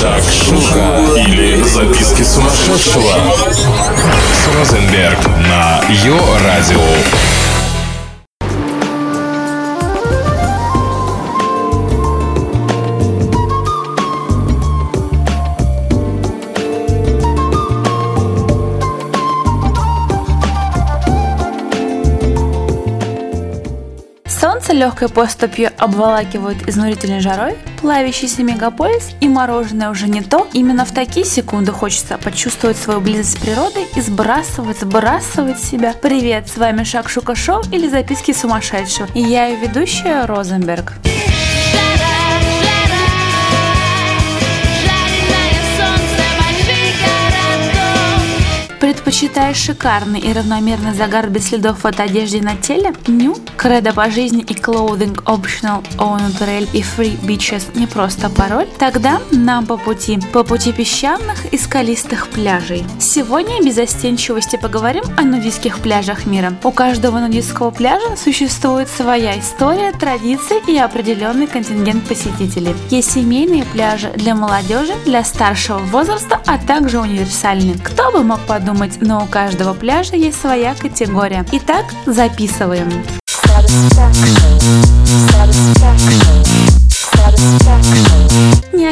Шакшука или записки сумасшедшего с Розенберг на Йо-Радио. Легкой поступью обволакивают изнурительной жарой, плавящийся мегаполис и мороженое уже не то. Именно в такие секунды хочется почувствовать свою близость с природой и сбрасывать, сбрасывать себя. Привет, с вами Шакшука Шоу или записки сумасшедшего. И я ее ведущая Розенберг. Предпочитаешь шикарный и равномерный загар без следов от одежды на теле? Ню? Кредо по жизни и clothing optional on trail и free beaches не просто пароль? Тогда нам по пути. По пути песчаных и скалистых пляжей. Сегодня без застенчивости поговорим о нудистских пляжах мира. У каждого нудистского пляжа существует своя история, традиции и определенный контингент посетителей. Есть семейные пляжи для молодежи, для старшего возраста, а также универсальные. Кто бы мог подумать, но у каждого пляжа есть своя категория. Итак, записываем.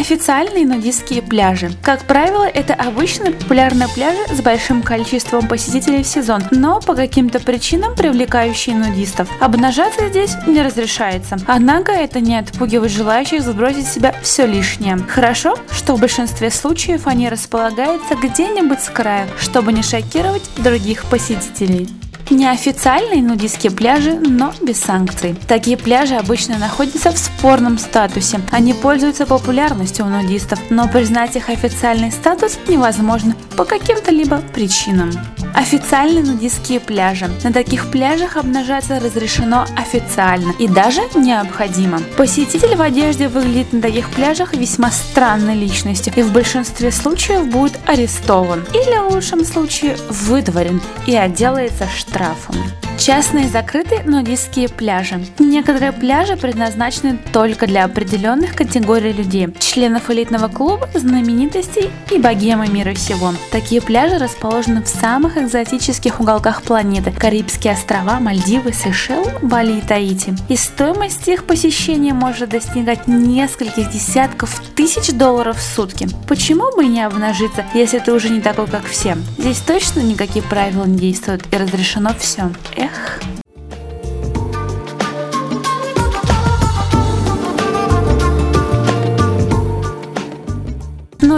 Неофициальные нудистские пляжи. Как правило, это обычно популярные пляжи с большим количеством посетителей в сезон, но по каким-то причинам привлекающие нудистов. Обнажаться здесь не разрешается. Однако это не отпугивает желающих сбросить с себя все лишнее. Хорошо, что в большинстве случаев они располагаются где-нибудь с края, чтобы не шокировать других посетителей. Неофициальные нудистские пляжи, но без санкций. Такие пляжи обычно находятся в спорном статусе. Они пользуются популярностью у нудистов, но признать их официальный статус невозможно по каким-то либо причинам. Официальные нудистские пляжи. На таких пляжах обнажаться разрешено официально и даже необходимо. Посетитель в одежде выглядит на таких пляжах весьма странной личностью и в большинстве случаев будет арестован или в лучшем случае выдворен и отделается штрафом. Частные закрытые нудистские пляжи. Некоторые пляжи предназначены только для определенных категорий людей, членов элитного клуба, знаменитостей и богемы мира всего. Такие пляжи расположены в самых экзотических уголках планеты – Карибские острова, Мальдивы, Сейшел, Бали и Таити. И стоимость их посещения может достигать нескольких десятков тысяч долларов в сутки. Почему бы не обнажиться, если ты уже не такой, как все? Здесь точно никакие правила не действуют и разрешено все. uśmiech.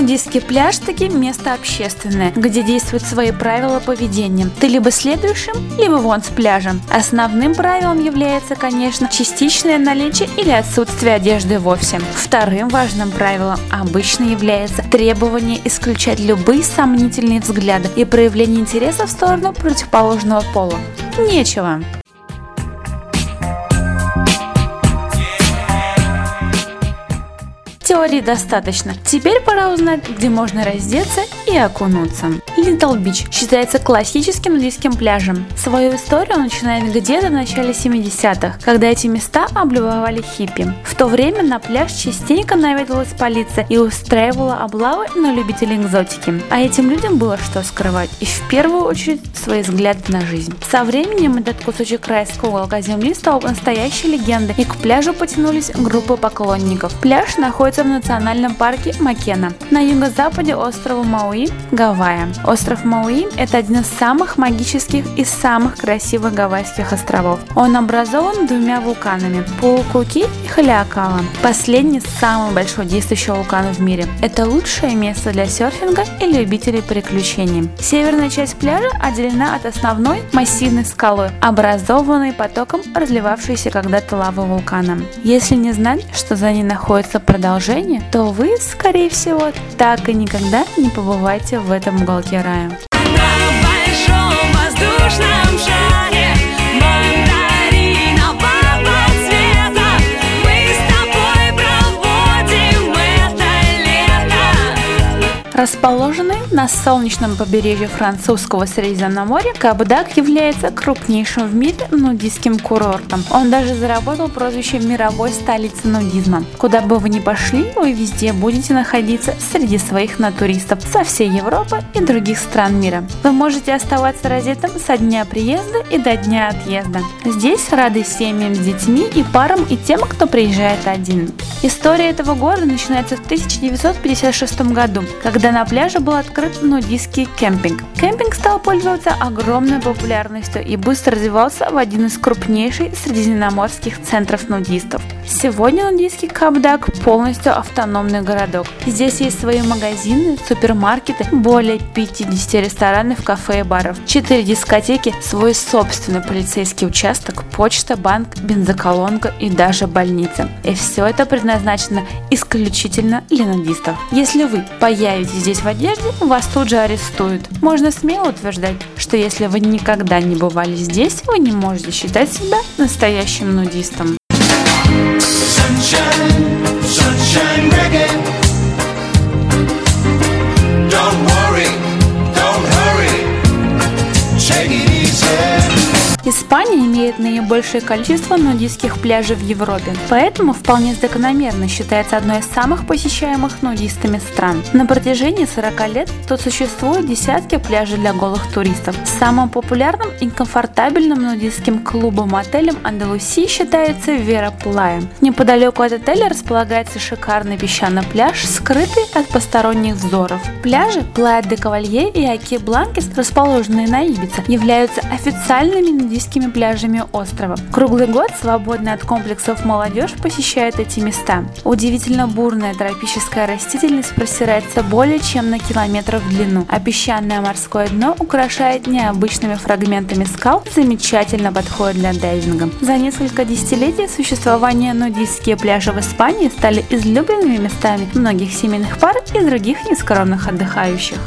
Нудистский пляж таки место общественное, где действуют свои правила поведения. Ты либо следуешь им, либо вон с пляжа. Основным правилом является, конечно, частичное наличие или отсутствие одежды вовсе. Вторым важным правилом обычно является требование исключать любые сомнительные взгляды и проявление интереса в сторону противоположного пола. Нечего. Теории достаточно. Теперь пора узнать, где можно раздеться и окунуться. Литл Бич считается классическим нудистским пляжем. Свою историю он начинает где-то в начале 70-х, когда эти места облюбовали хиппи. В то время на пляж частенько наведывалась полиция и устраивала облавы на любителей экзотики. А этим людям было что скрывать, и в первую очередь свои взгляды на жизнь. Со временем этот кусочек райского уголка земли стал настоящей легендой, и к пляжу потянулись группы поклонников. Пляж находится в национальном парке Макена на юго-западе острова Мауи, Гавайи. Остров Мауи – это один из самых магических и самых красивых гавайских островов. Он образован двумя вулканами – Пулкуки и Халиакала. Последний – самый большой действующий вулкан в мире. Это лучшее место для серфинга и любителей приключений. Северная часть пляжа отделена от основной массивной скалы, образованной потоком разливавшейся когда-то лавы вулкана. Если не знать, что за ней находится продолжение, то вы, скорее всего, так и никогда не побываете в этом уголке рая. На на солнечном побережье французского Средиземноморья Кабдаг является крупнейшим в мире нудистским курортом. Он даже заработал прозвище мировой столицы нудизма. Куда бы вы ни пошли, вы везде будете находиться среди своих натуристов со всей Европы и других стран мира. Вы можете оставаться раздетым со дня приезда и до дня отъезда. Здесь рады семьям с детьми и парам и тем, кто приезжает один. История этого города начинается в 1956 году, когда на пляже был открыт нудистский кемпинг. Кемпинг стал пользоваться огромной популярностью и быстро развивался в один из крупнейших средиземноморских центров нудистов. Сегодня нудистский Кабдаг полностью автономный городок. Здесь есть свои магазины, супермаркеты, более 50 ресторанов, кафе и баров, 4 дискотеки, свой собственный полицейский участок, почта, банк, бензоколонка и даже больница. И все это предназначено исключительно для нудистов. Если вы появитесь здесь в одежде, вас тут же арестуют. Можно смело утверждать, что если вы никогда не бывали здесь, вы не можете считать себя настоящим нудистом. Испания имеет наибольшее количество нудистских пляжей в Европе, поэтому вполне закономерно считается одной из самых посещаемых нудистами стран. На протяжении 40 лет тут существуют десятки пляжей для голых туристов. Самым популярным и комфортабельным нудистским клубом-отелем Андалусии считается Вера Плая. Неподалеку от отеля располагается шикарный песчаный пляж, скрытый от посторонних взоров. Пляжи Плая де Кавалье и Аки Бланкес, расположенные на Ибице, являются официальными нудистскими пляжами острова. Круглый год свободная от комплексов молодежь посещает эти места. Удивительно бурная тропическая растительность простирается более чем на километр в длину, а песчаное морское дно украшает необычными фрагментами скал, замечательно подходит для дайвинга. За несколько десятилетий существования нудистские пляжи в Испании стали излюбленными местами многих семейных пар и других нескромных отдыхающих.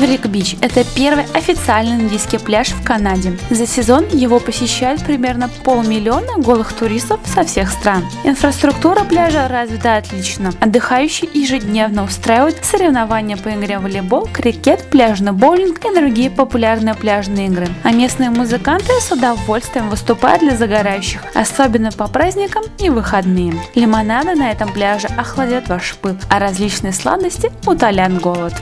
Врик-Бич – это первый официальный нудистский пляж в Канаде. За сезон его посещают примерно полмиллиона голых туристов со всех стран. Инфраструктура пляжа развита отлично. Отдыхающие ежедневно устраивают соревнования по игре в волейбол, крикет, пляжный боулинг и другие популярные пляжные игры. А местные музыканты с удовольствием выступают для загорающих, особенно по праздникам и выходные. Лимонады на этом пляже охладят ваш пыл, а различные сладости утолят голод.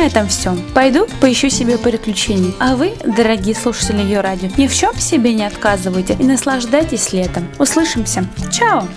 На этом все. Пойду поищу себе приключений. А вы, дорогие слушатели ее радио, ни в чем себе не отказывайте и наслаждайтесь летом. Услышимся. Чао!